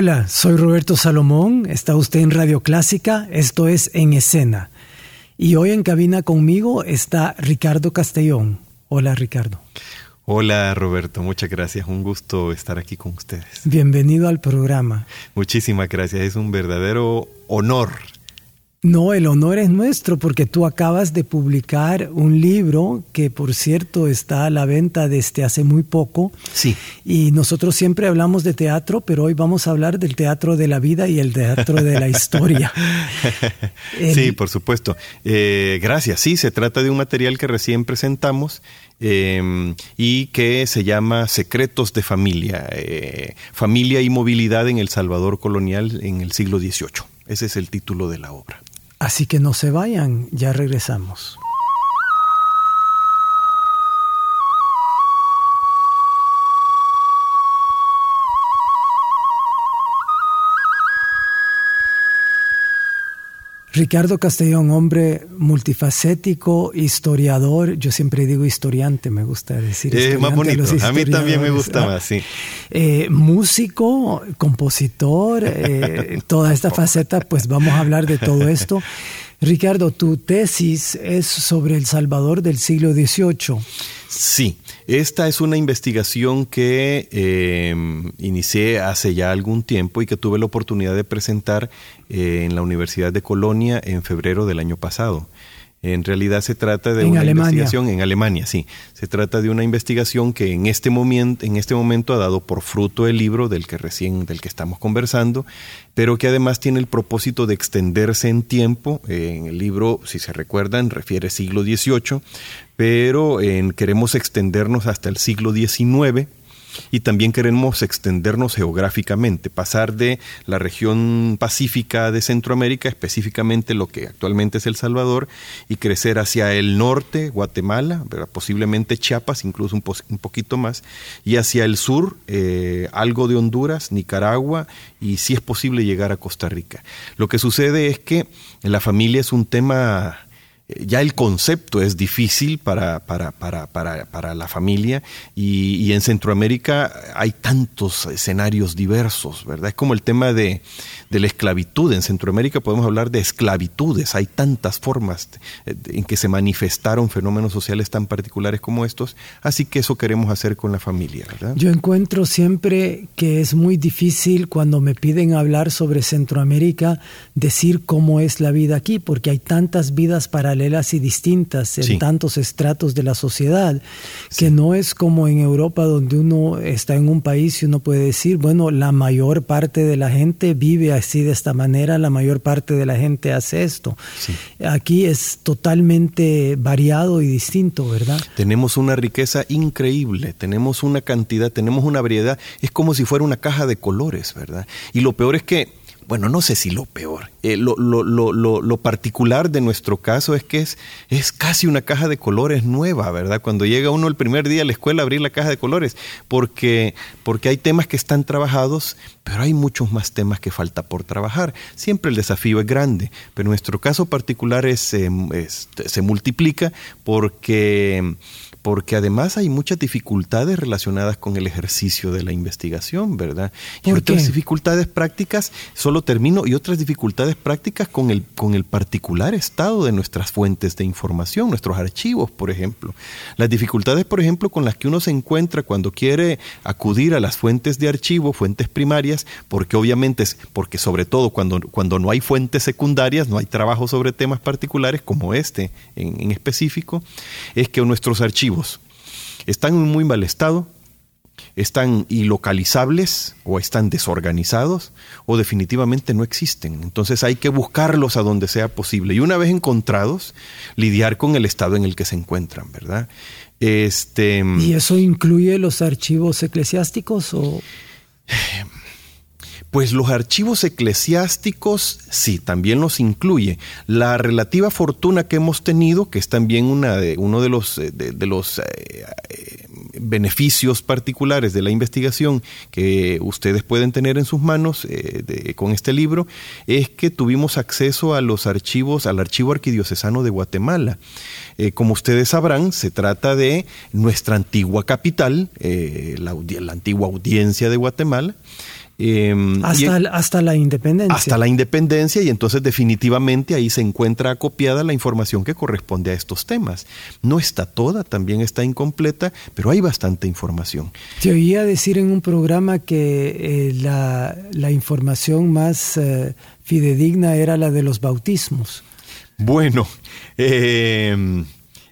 Hola, soy Roberto Salomón, está usted en Radio Clásica, esto es En Escena. Y hoy en cabina conmigo está Ricardo Castellón. Hola Ricardo. Hola Roberto, muchas gracias, un gusto estar aquí con ustedes. Bienvenido al programa. Muchísimas gracias, es un verdadero honor no, el honor es nuestro porque tú acabas de publicar un libro que por cierto está a la venta desde hace muy poco. Sí. Y nosotros siempre hablamos de teatro, pero hoy vamos a hablar del teatro de la vida y el teatro de la historia. Sí, por supuesto. Eh, gracias. Sí, se trata de un material que recién presentamos. Em, y que se llama Secretos de Familia, eh, Familia y Movilidad en El Salvador Colonial en el siglo XVIII. Ese es el título de la obra. Así que no se vayan, ya regresamos. Ricardo Castellón, hombre multifacético, historiador, yo siempre digo historiante, me gusta decir. Es más bonito, a mí también me gusta más, sí. Eh, músico, compositor, eh, toda esta faceta, pues vamos a hablar de todo esto. Ricardo, tu tesis es sobre El Salvador del siglo XVIII. Sí, esta es una investigación que em, inicié hace ya algún tiempo y que tuve la oportunidad de presentar eh, en la Universidad de Colonia en febrero del año pasado. En realidad se trata de una investigación en Alemania, sí. Se trata de una investigación que en este momento, en este momento ha dado por fruto el libro del que recién, del que estamos conversando, pero que además tiene el propósito de extenderse en tiempo. En el libro, si se recuerdan, refiere siglo XVIII, pero en, queremos extendernos hasta el siglo XIX y también queremos extendernos geográficamente, pasar de la región pacífica de Centroamérica, específicamente lo que actualmente es El Salvador, y crecer hacia el norte, Guatemala, posiblemente Chiapas, incluso un, poquito más, y hacia el sur, eh, algo de Honduras, Nicaragua, y si es posible llegar a Costa Rica. Lo que sucede es que la familia es un tema ya el concepto es difícil para, para, para, para la familia y, y, en Centroamérica hay tantos escenarios diversos, ¿verdad? Es como el tema de, de la esclavitud. En Centroamérica podemos hablar de esclavitudes. Hay tantas formas en que se manifestaron fenómenos sociales tan particulares como estos. Así que eso queremos hacer con la familia. Yo encuentro siempre que es muy difícil cuando me piden hablar sobre Centroamérica decir cómo es la vida aquí, porque hay tantas vidas paralelas y distintas en tantos estratos de la sociedad, que no es como en Europa donde uno está en un país y uno puede decir, bueno, la mayor parte de la gente vive así de esta manera, la mayor parte de la gente hace esto. Aquí es totalmente variado y distinto, ¿verdad? Tenemos una riqueza increíble, tenemos una cantidad, tenemos una variedad, es como si fuera una caja de colores, ¿verdad? Y lo peor es que bueno, no sé si lo peor. Eh, lo, lo, lo, lo, particular de nuestro caso es que es, es casi una caja de colores nueva, ¿verdad? Cuando llega uno el primer día a la escuela a abrir la caja de colores, porque, porque hay temas que están trabajados, pero hay muchos más temas que falta por trabajar. Siempre el desafío es grande, pero nuestro caso particular es, em, se multiplica porque porque además hay muchas dificultades relacionadas con el ejercicio de la investigación, ¿verdad? Y otras dificultades prácticas, solo termino, y otras dificultades prácticas con el, con el particular estado de nuestras fuentes de información, nuestros archivos, por ejemplo. Las dificultades, por ejemplo, con las que uno se encuentra cuando quiere acudir a las fuentes de archivo, fuentes primarias, porque obviamente es, porque sobre todo cuando, cuando no hay fuentes secundarias, no hay trabajo sobre temas particulares como este en, en específico, es que nuestros archivos están en muy mal estado, están ilocalizables o están desorganizados o definitivamente no existen. Entonces hay que buscarlos a donde sea posible y una vez encontrados, lidiar con el estado en el que se encuentran, ¿verdad? Este, ¿Y eso incluye los archivos eclesiásticos o...? Pues los archivos eclesiásticos sí, también los incluye. La relativa fortuna que hemos tenido, que es también uno de los, eh, eh, eh, beneficios particulares de la investigación que ustedes pueden tener en sus manos con este libro, es que tuvimos acceso a los archivos, al archivo arquidiocesano de Guatemala. como ustedes sabrán, se trata de nuestra antigua capital, la antigua audiencia de Guatemala, Em, hasta, hasta, la independencia. Hasta la independencia y entonces definitivamente ahí se encuentra acopiada la información que corresponde a estos temas. No está toda, también está incompleta, pero hay bastante información. Te oía decir en un programa que eh, la, la, información más eh, fidedigna era la de los bautismos. Bueno, eh,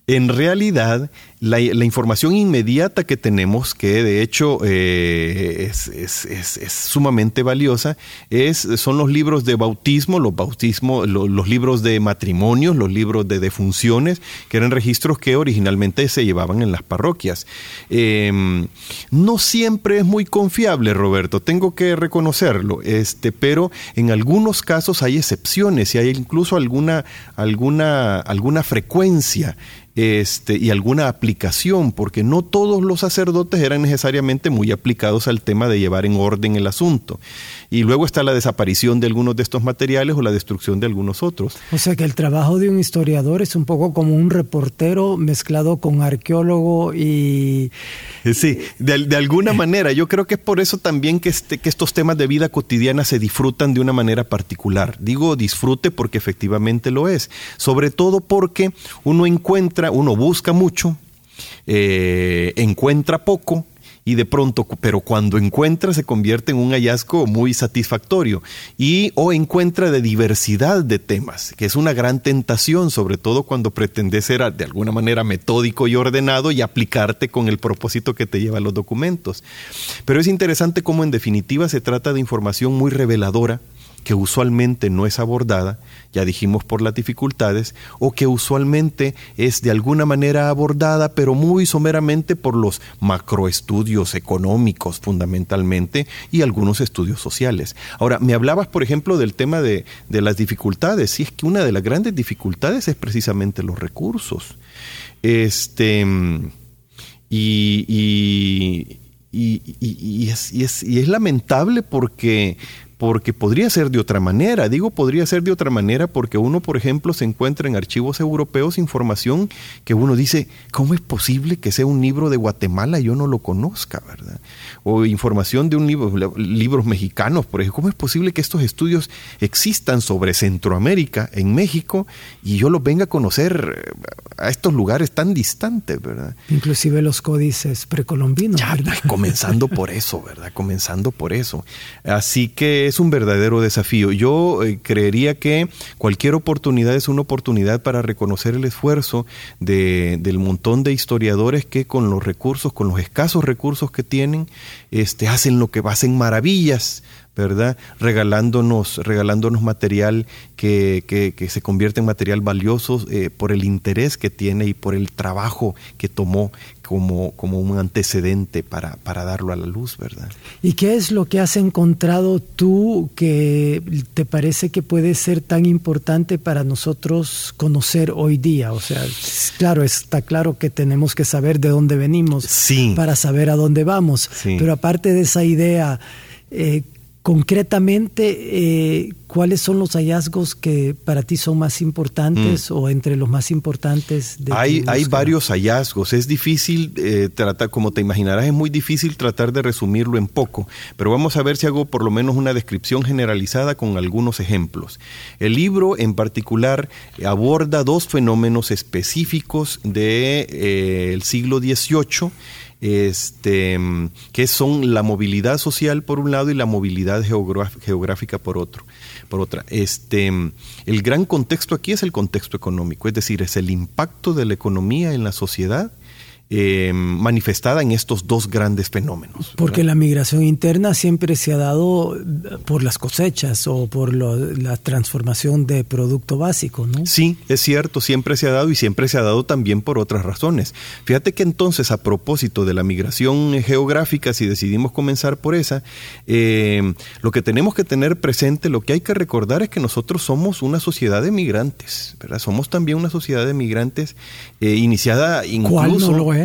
en realidad la, información inmediata que tenemos, que de hecho eh, es, sumamente valiosa, es, son los libros de bautismo, los, bautismo los, libros de matrimonios, los libros de defunciones, que eran registros que originalmente se llevaban en las parroquias. Em, no siempre es muy confiable, Roberto, tengo que reconocerlo, este, pero en algunos casos hay excepciones y hay incluso alguna, alguna, alguna frecuencia este, y alguna aplicación, porque no todos los sacerdotes eran necesariamente muy aplicados al tema de llevar en orden el asunto. Y luego está la desaparición de algunos de estos materiales o la destrucción de algunos otros. O sea que el trabajo de un historiador es un poco como un reportero mezclado con arqueólogo y... Sí, de, alguna manera. Yo creo que es por eso también que, este, que estos temas de vida cotidiana se disfrutan de una manera particular. Digo disfrute porque efectivamente lo es. Sobre todo porque uno encuentra uno busca mucho, eh, encuentra poco y de pronto, pero cuando encuentra se convierte en un hallazgo muy satisfactorio y o encuentra de diversidad de temas, que es una gran tentación, sobre todo cuando pretendes ser de alguna manera metódico y ordenado y aplicarte con el propósito que te lleva los documentos. Pero es interesante cómo en definitiva se trata de información muy reveladora, que usualmente no es abordada, ya dijimos por las dificultades, o que usualmente es de alguna manera abordada, pero muy someramente por los macroestudios económicos fundamentalmente y algunos estudios sociales. Ahora, me hablabas, por ejemplo, del tema de, las dificultades, y es que una de las grandes dificultades es precisamente los recursos. Este, y, y, es, y, es, y, es, lamentable porque porque podría ser de otra manera. Digo podría ser de otra manera porque uno, por ejemplo, se encuentra en archivos europeos información que uno dice, ¿cómo es posible que sea un libro de Guatemala y yo no lo conozca, verdad? O información de un libro, libros mexicanos, por ejemplo, ¿cómo es posible que estos estudios existan sobre Centroamérica, en México, y yo los venga a conocer eh, a estos lugares tan distantes, verdad? Inclusive los códices precolombinos. Ya, comenzando por eso, ¿verdad? Comenzando por eso. Así que es un verdadero desafío. Yo eh, creería que cualquier oportunidad es una oportunidad para reconocer el esfuerzo de, del montón de historiadores que con los recursos, con los escasos recursos que tienen, este, hacen lo que hacen maravillas ¿verdad? Regalándonos, regalándonos material que, que, se convierte en material valioso eh, por el interés que tiene y por el trabajo que tomó como, como un antecedente para, para darlo a la luz, ¿verdad? ¿Y qué es lo que has encontrado tú que te parece que puede ser tan importante para nosotros conocer hoy día? O sea, claro, está claro que tenemos que saber de dónde venimos para saber a dónde vamos, pero aparte de esa idea, eh, concretamente, eh, ¿cuáles son los hallazgos que para ti son más importantes mm. o entre los más importantes? De hay, hay varios hallazgos. Es difícil eh, tratar, como te imaginarás, es muy difícil tratar de resumirlo en poco, pero vamos a ver si hago por lo menos una descripción generalizada con algunos ejemplos. El libro en particular aborda dos fenómenos específicos del de, eh, siglo XVIII este, que son la movilidad social por un lado y la movilidad geográfica por otro, por otra. Este, el gran contexto aquí es el contexto económico, es decir, es el impacto de la economía en la sociedad eh, manifestada en estos dos grandes fenómenos. Porque la migración interna siempre se ha dado por las cosechas o por la transformación de producto básico, ¿no? Sí, es cierto, siempre se ha dado y siempre se ha dado también por otras razones. Fíjate que entonces a propósito de la migración geográfica, si decidimos comenzar por esa, eh, lo que tenemos que tener presente, lo que hay que recordar es que nosotros somos una sociedad de migrantes, ¿verdad? Somos también una sociedad de migrantes eh, iniciada incluso...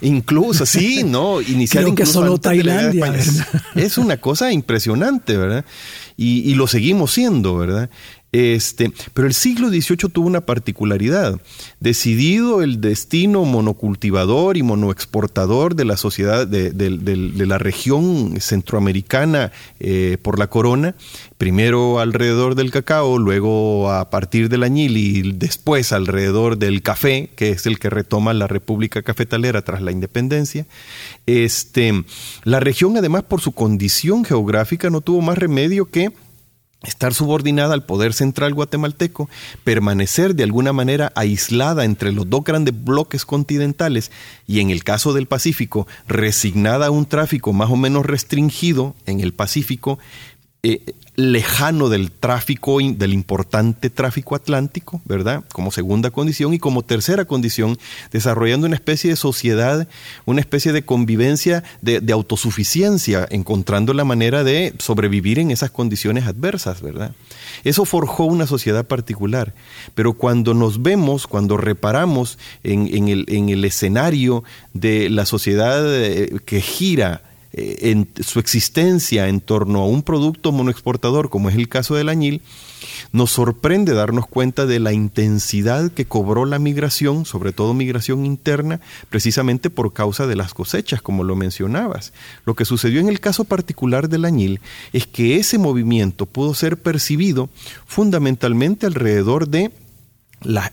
Incluso, sí, ¿no? Iniciar Creo que solo Tailandia. Es, una cosa impresionante, ¿verdad? Y, lo seguimos siendo, ¿verdad? Este, pero el siglo XVIII tuvo una particularidad. Decidido el destino monocultivador y monoexportador de la sociedad de, la región centroamericana eh, por la corona, primero alrededor del cacao, luego a partir del añil y después alrededor del café, que es el que retoma la República Cafetalera tras la independencia. Este, la región, además, por su condición geográfica, no tuvo más remedio que estar subordinada al poder central guatemalteco, permanecer de alguna manera aislada entre los dos grandes bloques continentales y en el caso del Pacífico, resignada a un tráfico más o menos restringido en el Pacífico, eh, lejano del tráfico, del importante tráfico atlántico, ¿verdad? Como segunda condición y como tercera condición, desarrollando una especie de sociedad, una especie de convivencia, de, autosuficiencia, encontrando la manera de sobrevivir en esas condiciones adversas, ¿verdad? Eso forjó una sociedad particular, pero cuando nos vemos, cuando reparamos en, el, en el escenario de la sociedad eh, que gira, en su existencia en torno a un producto monoexportador, como es el caso del añil, nos sorprende darnos cuenta de la intensidad que cobró la migración, sobre todo migración interna, precisamente por causa de las cosechas, como lo mencionabas. Lo que sucedió en el caso particular del añil es que ese movimiento pudo ser percibido fundamentalmente alrededor de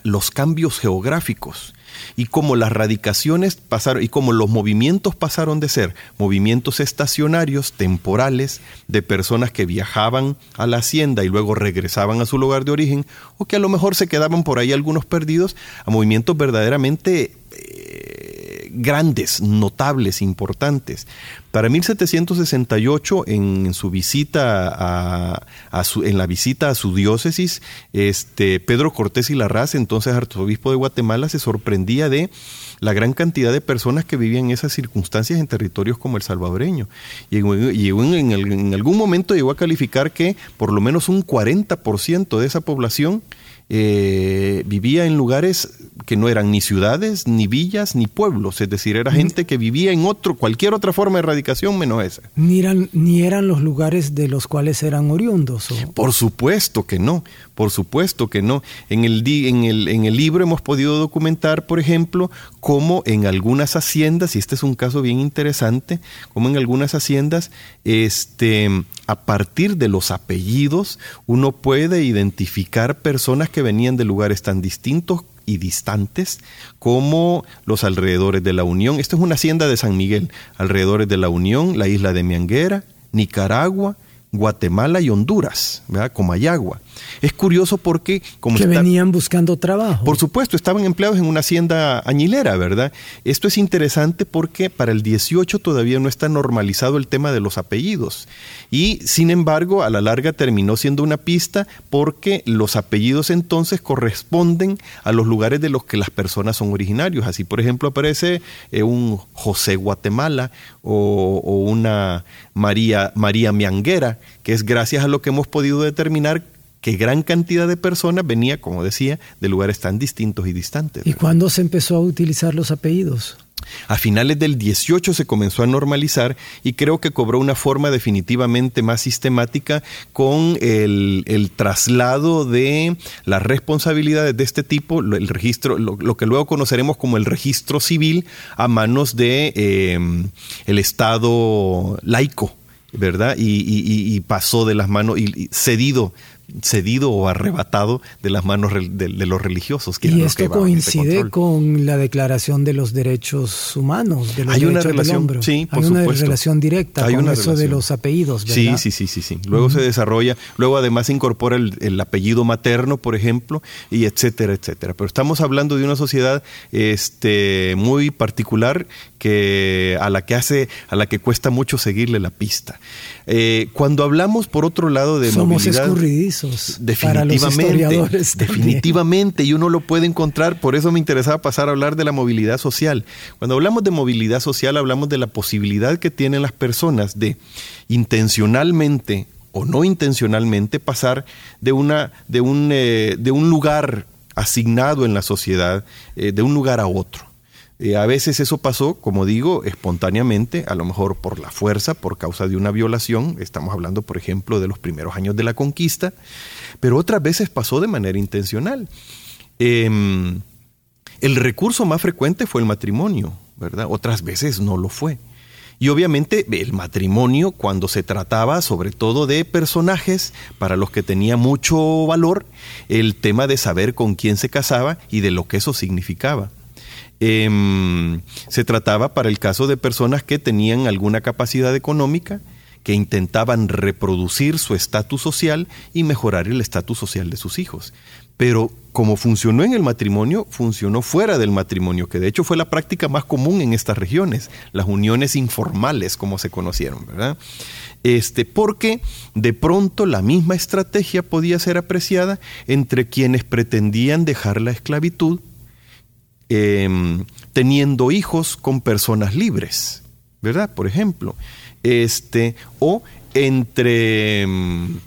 los cambios geográficos y cómo las radicaciones pasaron y cómo los movimientos pasaron de ser movimientos estacionarios, temporales, de personas que viajaban a la hacienda y luego regresaban a su lugar de origen, o que a lo mejor se quedaban por ahí algunos perdidos, a movimientos verdaderamente eh, grandes, notables, importantes. Para 1768, en, su visita a, en la visita a su diócesis, este, Pedro Cortés y Larraz, entonces arzobispo de Guatemala, se sorprendía de la gran cantidad de personas que vivían en esas circunstancias en territorios como el salvadoreño. Y, en, en algún momento llegó a calificar que por lo menos un 40% de esa población eh, vivía en lugares que no eran ni ciudades, ni villas, ni pueblos, es decir, era gente que vivía en otro, cualquier otra forma de erradicación menos esa. Ni eran, ni eran los lugares de los cuales eran oriundos. Por supuesto que no, por supuesto que no. En el, en, el, en el libro hemos podido documentar, por ejemplo, cómo en algunas haciendas, y este es un caso bien interesante, como en algunas haciendas, este, a partir de los apellidos, uno puede identificar personas que venían de lugares tan distintos y distantes como los alrededores de la Unión. Esta es una hacienda de San Miguel, alrededores de la Unión, la isla de Mianguera, Nicaragua, Guatemala y Honduras, ¿verdad? Comayagua. Es curioso porque... Como que venían buscando trabajo. Por supuesto, estaban empleados en una hacienda añilera, ¿verdad? Esto es interesante porque para el 18 todavía no está normalizado el tema de los apellidos. Y sin embargo, a la larga terminó siendo una pista porque los apellidos entonces corresponden a los lugares de los que las personas son originarios. Así, por ejemplo, aparece eh, un José Guatemala o, o una María, María Mianguera, que es gracias a lo que hemos podido determinar que gran cantidad de personas venía, como decía, de lugares tan distintos y distantes. ¿Y cuándo se empezó a utilizar los apellidos? A finales del 18 se comenzó a normalizar y creo que cobró una forma definitivamente más sistemática con el, traslado de las responsabilidades de este tipo, el registro, lo, que luego conoceremos como el registro civil, a manos de eh, el Estado laico ¿verdad? Y, pasó de las manos y, cedido cedido o arrebatado de las manos de, los religiosos. y esto coincide con la Declaración de los Derechos Humanos, de los Hay una relación, Sí, Hay una relación directa con eso de los apellidos, ¿verdad? Sí, sí, sí, sí. Luego se desarrolla, luego además se incorpora el, apellido materno, por ejemplo, y etcétera, etcétera. Pero estamos hablando de una sociedad este, muy particular que a la que hace, a la que cuesta mucho seguirle la pista. Eh, cuando hablamos, por otro lado, de Somos movilidad... escurridizos definitivamente, Definitivamente, y uno lo puede encontrar, por eso me interesaba pasar a hablar de la movilidad social. Cuando hablamos de movilidad social, hablamos de la posibilidad que tienen las personas de intencionalmente o no intencionalmente pasar de, una, de, un, eh, de un lugar asignado en la sociedad, eh, de un lugar a otro. Eh, a veces eso pasó, como digo, espontáneamente, a lo mejor por la fuerza, por causa de una violación. Estamos hablando, por ejemplo, de los primeros años de la conquista, pero otras veces pasó de manera intencional. Em, el recurso más frecuente fue el matrimonio, ¿verdad? Otras veces no lo fue. Y obviamente el matrimonio, cuando se trataba sobre todo de personajes para los que tenía mucho valor, el tema de saber con quién se casaba y de lo que eso significaba. Em, se trataba para el caso de personas que tenían alguna capacidad económica, que intentaban reproducir su estatus social y mejorar el estatus social de sus hijos. Pero como funcionó en el matrimonio, funcionó fuera del matrimonio, que de hecho fue la práctica más común en estas regiones, las uniones informales como se conocieron, ¿verdad? Este, porque de pronto la misma estrategia podía ser apreciada entre quienes pretendían dejar la esclavitud Em, teniendo hijos con personas libres, ¿verdad? Por ejemplo, este, o entre em,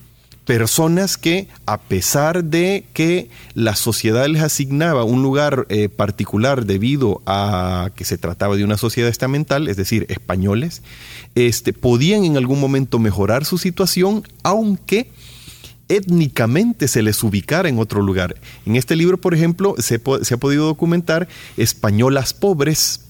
personas que, a pesar de que la sociedad les asignaba un lugar eh, particular debido a que se trataba de una sociedad estamental, es decir, españoles, este, podían en algún momento mejorar su situación, aunque étnicamente se les ubicara en otro lugar. En este libro, por ejemplo, se, ha podido documentar españolas pobres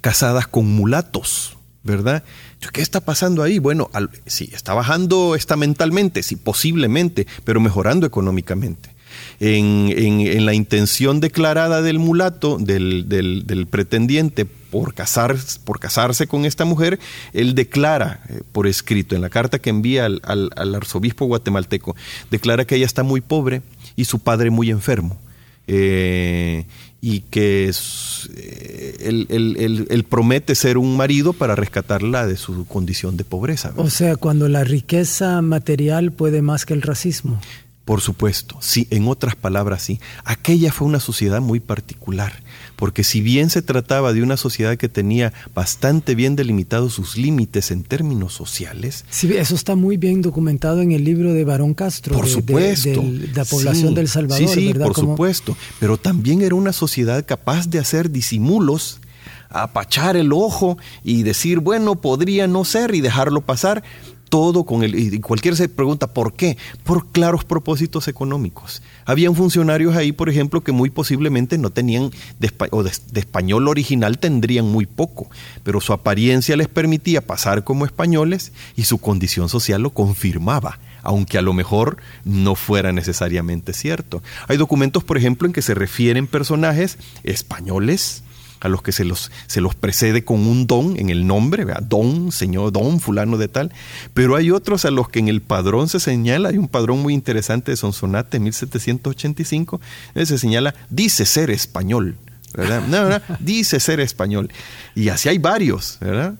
casadas con mulatos, ¿verdad? ¿Qué está pasando ahí? Bueno, sí, está bajando estamentalmente, sí, posiblemente, pero mejorando económicamente en, la intención declarada del mulato, del, pretendiente por, casar, por casarse con esta mujer, él declara eh, por escrito en la carta que envía al, arzobispo guatemalteco, declara que ella está muy pobre y su padre muy enfermo. Eh, y que eh, él, promete ser un marido para rescatarla de su condición de pobreza. O sea, cuando la riqueza material puede más que el racismo. Por supuesto, sí, en otras palabras, sí. Aquella fue una sociedad muy particular, porque si bien se trataba de una sociedad que tenía bastante bien delimitados sus límites en términos sociales. Sí, eso está muy bien documentado en el libro de Barón Castro. Por supuesto. De, la población del Salvador. Sí, sí, por supuesto. Pero también era una sociedad capaz de hacer disimulos apachar el ojo y decir, bueno, podría no ser y dejarlo pasar, todo con el... Y cualquiera se pregunta, ¿por qué? Por claros propósitos económicos. Habían funcionarios ahí, por ejemplo, que muy posiblemente no tenían, de, o de, español original tendrían muy poco, pero su apariencia les permitía pasar como españoles y su condición social lo confirmaba aunque a lo mejor no fuera necesariamente cierto. Hay documentos, por ejemplo, en que se refieren personajes españoles a los que se los, se los precede con un don en el nombre, don, señor, don, fulano de tal, pero hay otros a los que en el padrón se señala, hay un padrón muy interesante de Sonsonate, 1785, se señala, dice ser español, ¿verdad? No, dice ser español. Y así hay varios, ¿verdad?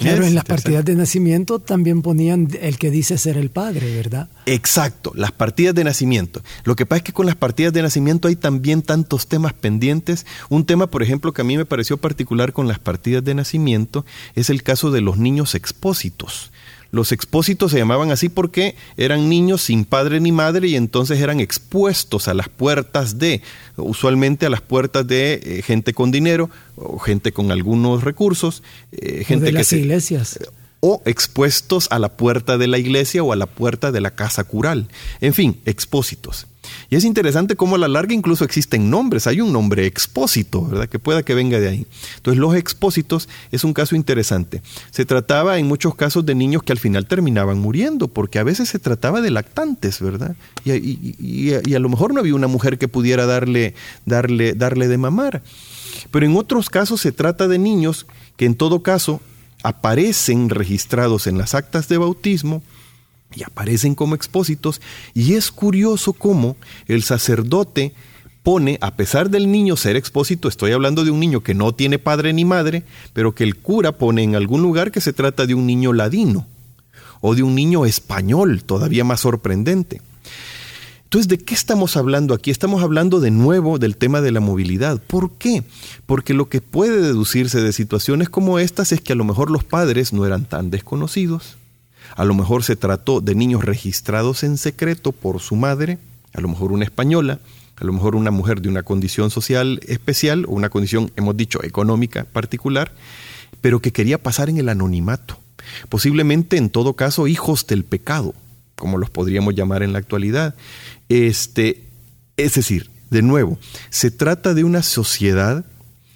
Claro, en las partidas de nacimiento también ponían el que dice ser el padre, ¿verdad? Exacto, las partidas de nacimiento. Lo que pasa es que con las partidas de nacimiento hay también tantos temas pendientes. Un tema, por ejemplo, que a mí me pareció particular con las partidas de nacimiento es el caso de los niños expósitos. Los expósitos se llamaban así porque eran niños sin padre ni madre y entonces eran expuestos a las puertas de, usualmente a las puertas de eh, gente con dinero o gente con algunos recursos, eh, gente de las iglesias. O expuestos a la puerta de la iglesia o a la puerta de la casa cural. En fin, expósitos. Y es interesante cómo a la larga incluso existen nombres. Hay un nombre expósito, ¿verdad? Que pueda que venga de ahí. Entonces, los expósitos es un caso interesante. Se trataba en muchos casos de niños que al final terminaban muriendo, porque a veces se trataba de lactantes, ¿verdad? Y, a, lo mejor no había una mujer que pudiera darle, darle, darle de mamar. Pero en otros casos se trata de niños que en todo caso aparecen registrados en las actas de bautismo y aparecen como expósitos y es curioso cómo el sacerdote pone, a pesar del niño ser expósito, estoy hablando de un niño que no tiene padre ni madre, pero que el cura pone en algún lugar que se trata de un niño ladino o de un niño español, todavía más sorprendente. Entonces, ¿de qué estamos hablando aquí? Estamos hablando de nuevo del tema de la movilidad. ¿Por qué? Porque lo que puede deducirse de situaciones como estas es que a lo mejor los padres no eran tan desconocidos, a lo mejor se trató de niños registrados en secreto por su madre, a lo mejor una española, a lo mejor una mujer de una condición social especial o una condición, hemos dicho, económica particular, pero que quería pasar en el anonimato. Posiblemente, en todo caso, hijos del pecado, como los podríamos llamar en la actualidad. Este, es decir, de nuevo, se trata de una sociedad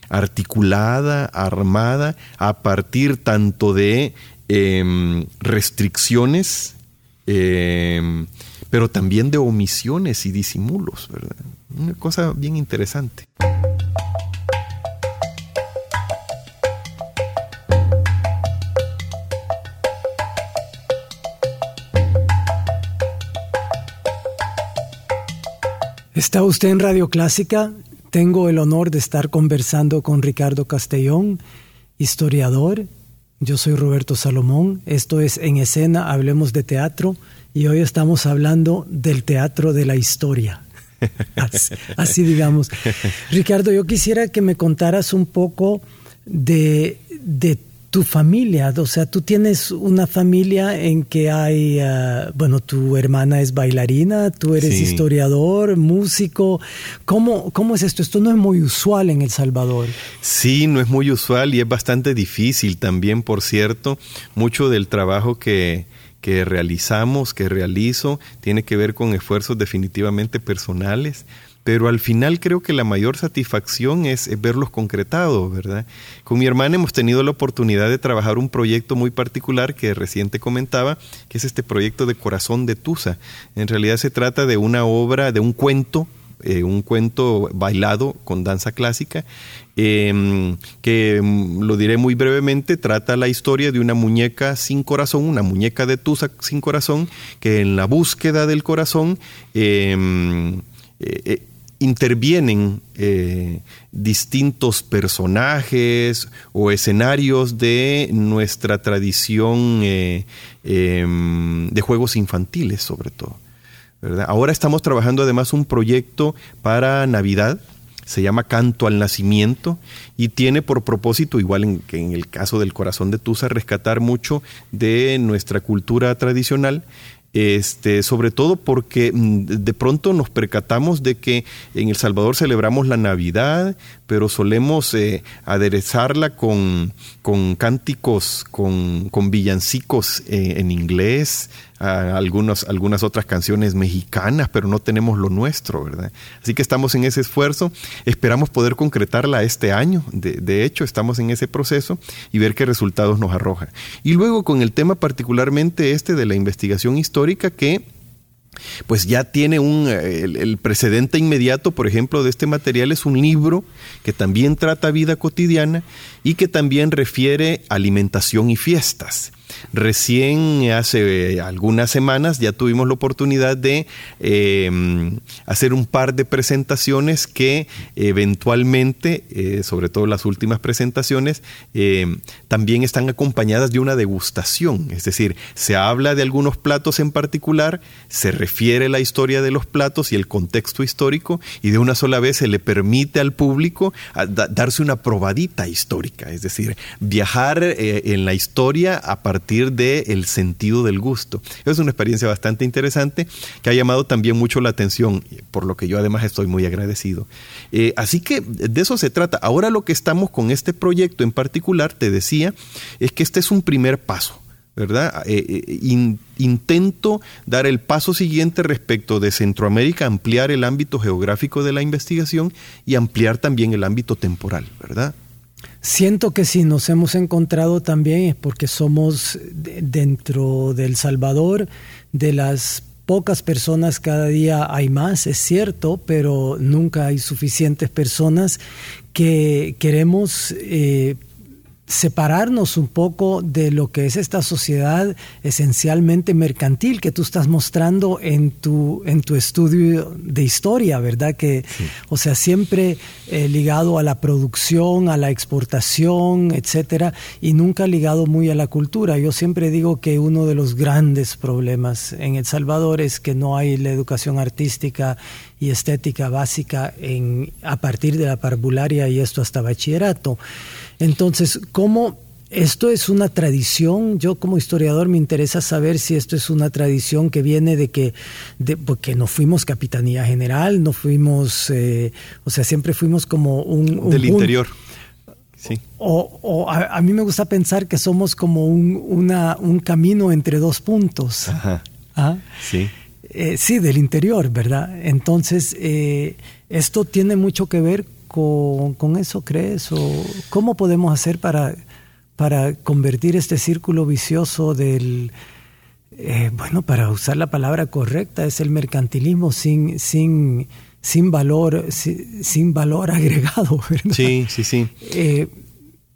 articulada, armada, a partir tanto de em, restricciones, em, pero también de omisiones y disimulos. Una cosa bien interesante. Está usted en Radio Clásica. Tengo el honor de estar conversando con Ricardo Castellón, historiador. Yo soy Roberto Salomón. Esto es En Escena, Hablemos de Teatro. Y hoy estamos hablando del teatro de la historia. Así, digamos. Ricardo, yo quisiera que me contaras un poco de, de tu familia, o sea, tú tienes una familia en que hay, ah, bueno, tu hermana es bailarina, tú eres historiador, músico. ¿Cómo, ¿Cómo es esto? Esto no es muy usual en El Salvador. Sí, no es muy usual y es bastante difícil también, por cierto. Mucho del trabajo que, que realizamos, que realizo, tiene que ver con esfuerzos definitivamente personales pero al final creo que la mayor satisfacción es, verlos concretados, ¿verdad? Con mi hermana hemos tenido la oportunidad de trabajar un proyecto muy particular que reciente comentaba, que es este proyecto de Corazón de Tusa. En realidad se trata de una obra, de un cuento eh, un cuento bailado con danza clásica, em, que mm, lo diré muy brevemente, trata la historia de una muñeca sin corazón, una muñeca de Tusa sin corazón, que en la búsqueda del corazón em, eh, eh, intervienen eh, distintos personajes o escenarios de nuestra tradición eh, em, de juegos infantiles sobre todo. Ahora estamos trabajando además un proyecto para Navidad, se llama Canto al Nacimiento y tiene por propósito, igual que en el caso del corazón de Tusa, rescatar mucho de nuestra cultura tradicional este, sobre todo porque mm, de pronto nos percatamos de que en El Salvador celebramos la Navidad, pero solemos eh, aderezarla con, con cánticos, con, con villancicos eh, en inglés, algunos, algunas otras canciones mexicanas, pero no tenemos lo nuestro, ¿verdad? Así que estamos en ese esfuerzo, esperamos poder concretarla este año, de, de hecho estamos en ese proceso y ver qué resultados nos arroja. Y luego con el tema particularmente este de la investigación histórica que pues ya tiene un, el, precedente inmediato, por ejemplo, de este material es un libro que también trata vida cotidiana y que también refiere alimentación y fiestas. Recién hace algunas semanas ya tuvimos la oportunidad de em, hacer un par de presentaciones que eventualmente, eh, sobre todo las últimas presentaciones, em, también están acompañadas de una degustación. Es decir, se habla de algunos platos en particular, se refiere la historia de los platos y el contexto histórico y de una sola vez se le permite al público darse una probadita histórica, es decir, viajar eh, en la historia a partir del sentido del gusto. Es una experiencia bastante interesante que ha llamado también mucho la atención, por lo que yo además estoy muy agradecido. Eh, así que de eso se trata. Ahora lo que estamos con este proyecto en particular, te decía, es que este es un primer paso. ¿verdad? Eh, eh, intento dar el paso siguiente respecto de Centroamérica, ampliar el ámbito geográfico de la investigación y ampliar también el ámbito temporal, ¿verdad? Siento que si nos hemos encontrado también es porque somos dentro del Salvador de las pocas personas, cada día hay más, es cierto, pero nunca hay suficientes personas que queremos eh, separarnos un poco de lo que es esta sociedad esencialmente mercantil que tú estás mostrando en tu, en tu estudio de historia, ¿verdad? Que, o sea, siempre eh, ligado a la producción, a la exportación, etcétera, y nunca ligado muy a la cultura. Yo siempre digo que uno de los grandes problemas en El Salvador es que no hay la educación artística y estética básica en, a partir de la parvularia y esto hasta bachillerato. Entonces, ¿cómo esto es una tradición? Yo como historiador me interesa saber si esto es una tradición que viene de que, de, porque no fuimos capitanía general, no fuimos, eh, o sea, siempre fuimos como un... Del interior. Sí. O, a, mí me gusta pensar que somos como un, una, un camino entre dos puntos. Ajá. ¿Ah? Sí. Eh, sí, del interior, ¿verdad? Entonces, eh, esto tiene mucho que ver con, eso, crees? ¿O cómo podemos hacer para, para convertir este círculo vicioso del, eh, bueno, para usar la palabra correcta, es el mercantilismo sin, sin, sin valor, sin, valor agregado, ¿verdad? Sí, sí, sí. Eh,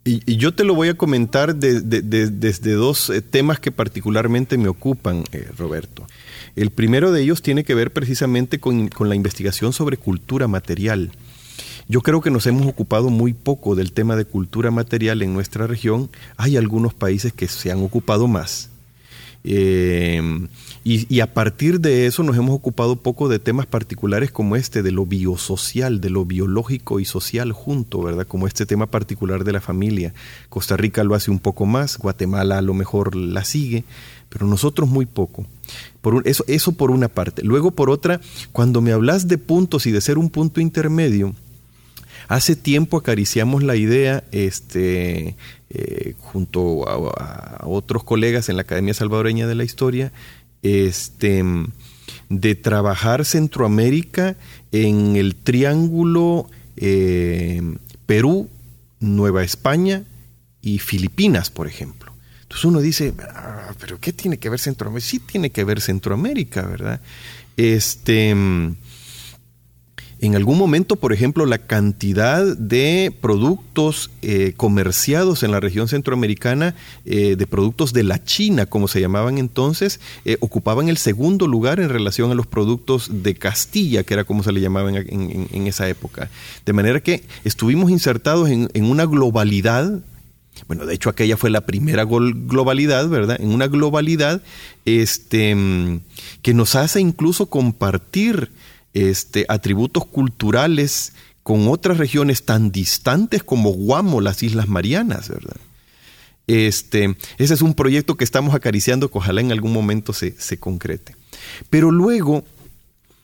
y, yo te lo voy a comentar desde dos eh, temas que particularmente me ocupan, Roberto. El primero de ellos tiene que ver precisamente con, con la investigación sobre cultura material. Yo creo que nos hemos ocupado muy poco del tema de cultura material en nuestra región. Hay algunos países que se han ocupado más. Eh, y, a partir de eso nos hemos ocupado poco de temas particulares como este, de lo biosocial, de lo biológico y social junto, ¿verdad? Como este tema particular de la familia. Costa Rica lo hace un poco más, Guatemala a lo mejor la sigue, pero nosotros muy poco. Por eso, eso por una parte. Luego por otra, cuando me hablas de puntos y de ser un punto intermedio, Hace tiempo acariciamos la idea, este, eh, junto a, otros colegas en la Academia Salvadoreña de la Historia, este, de trabajar Centroamérica en el triángulo eh, Perú, Nueva España y Filipinas, por ejemplo. Entonces uno dice, ah, pero ¿qué tiene que ver Centroamérica? Sí tiene que ver Centroamérica, ¿verdad? Este, en algún momento, por ejemplo, la cantidad de productos eh, comerciados en la región centroamericana, eh, de productos de la China, como se llamaban entonces, eh, ocupaban el segundo lugar en relación a los productos de Castilla, que era como se le llamaban en, esa época. De manera que estuvimos insertados en, una globalidad bueno, de hecho aquella fue la primera globalidad, ¿verdad? En una globalidad este, que nos hace incluso compartir este, atributos culturales con otras regiones tan distantes como Guamo, las Islas Marianas, ¿verdad? Este, ese es un proyecto que estamos acariciando que ojalá en algún momento se, concrete. Pero luego,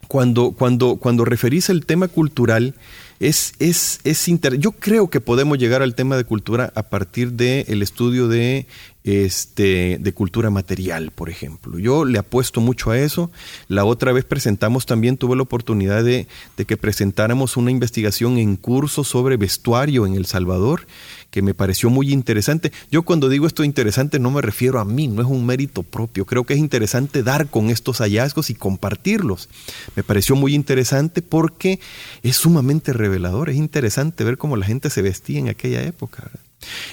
cuando, cuando, cuando referís al tema cultural, es, es, es yo creo que podemos llegar al tema de cultura a partir del estudio de este, de cultura material, por ejemplo. Yo le apuesto mucho a eso. La otra vez presentamos también, tuve la oportunidad de, de que presentáramos una investigación en curso sobre vestuario en El Salvador que me pareció muy interesante. Yo cuando digo esto interesante no me refiero a mí, no es un mérito propio. Creo que es interesante dar con estos hallazgos y compartirlos. Me pareció muy interesante porque es sumamente revelador, es interesante ver cómo la gente se vestía en aquella época.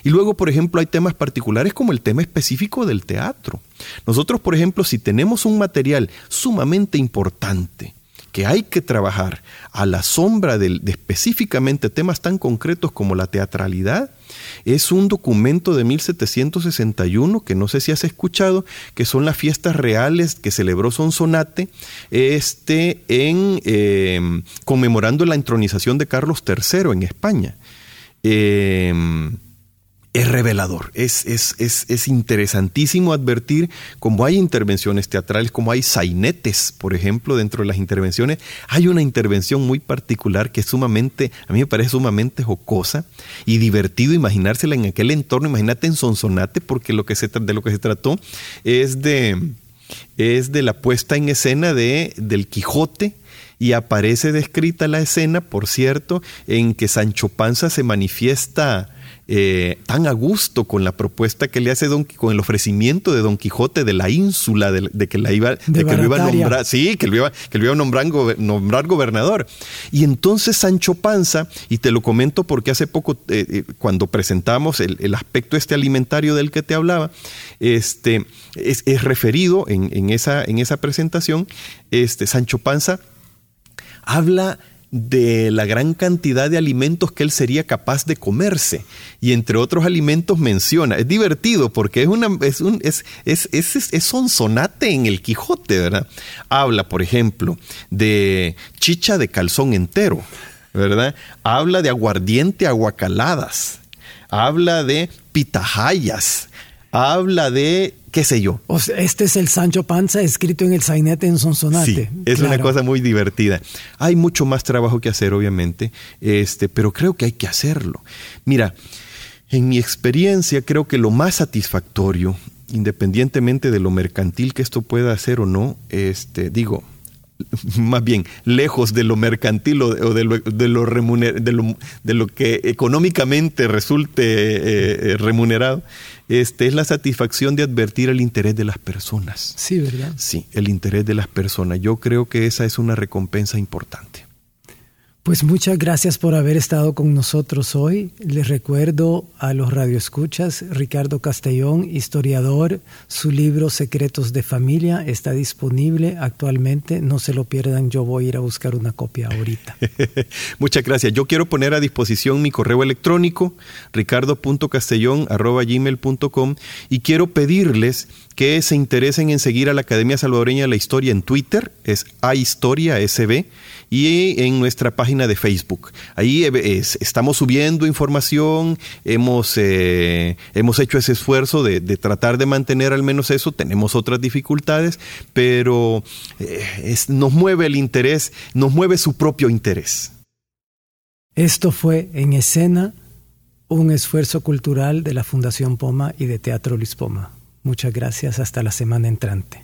Y luego, por ejemplo, hay temas particulares como el tema específico del teatro. Nosotros, por ejemplo, si tenemos un material sumamente importante, que hay que trabajar a la sombra de, específicamente temas tan concretos como la teatralidad, es un documento de 1761 que no sé si has escuchado, que son las fiestas reales que celebró Sonsonate este, en, em, conmemorando la entronización de Carlos III en España. Em, es revelador, es, es, es, es, interesantísimo advertir cómo hay intervenciones teatrales, como hay sainetes, por ejemplo, dentro de las intervenciones. Hay una intervención muy particular que es sumamente, a mí me parece sumamente jocosa y divertido imaginársela en aquel entorno, imagínate en Sonsonate, porque se, de lo que se trató es de, es de la puesta en escena de, del Quijote, y aparece descrita la escena, por cierto, en que Sancho Panza se manifiesta eh, tan a gusto con la propuesta que le hace Don con el ofrecimiento de Don Quijote de la ínsula, de, que la iba, de, que lo iba a nombrar, sí, que lo iba, que lo iba a nombrar, nombrar, gobernador. Y entonces Sancho Panza, y te lo comento porque hace poco, eh, eh, cuando presentamos el, aspecto este alimentario del que te hablaba, este, es, referido en, esa, en esa presentación, este, Sancho Panza habla de la gran cantidad de alimentos que él sería capaz de comerse. Y entre otros alimentos menciona, es divertido porque es una es un es, es, es, un sonate en el Quijote, ¿verdad? Habla, por ejemplo, de chicha de calzón entero, ¿verdad? Habla de aguardiente aguacaladas. Habla de pitahayas. Habla de qué sé yo. O sea, este es el Sancho Panza escrito en el sainete en Sonsonate. Sí, es una cosa muy divertida. Hay mucho más trabajo que hacer, obviamente, este, pero creo que hay que hacerlo. Mira, en mi experiencia creo que lo más satisfactorio, independientemente de lo mercantil que esto pueda hacer o no, este, digo, más bien lejos de lo mercantil o de lo, de lo, de lo, que económicamente resulte eh, eh, remunerado, este, es la satisfacción de advertir el interés de las personas. Sí, ¿verdad? Sí, el interés de las personas. Yo creo que esa es una recompensa importante. Pues muchas gracias por haber estado con nosotros hoy. Les recuerdo a los radioescuchas, Ricardo Castellón, historiador, su libro Secretos de Familia está disponible actualmente. No se lo pierdan, yo voy a ir a buscar una copia ahorita. muchas gracias. Yo quiero poner a disposición mi correo electrónico, ricardo.castellón.gmail.com y quiero pedirles que se interesen en seguir a la Academia Salvadoreña de la Historia en Twitter, es SB y en nuestra página de Facebook. Ahí eh, estamos subiendo información, hemos, eh, hemos hecho ese esfuerzo de, tratar de mantener al menos eso, tenemos otras dificultades, pero eh, nos mueve el interés, nos mueve su propio interés. Esto fue en escena un esfuerzo cultural de la Fundación Poma y de Teatro Luis Poma. Muchas gracias, hasta la semana entrante.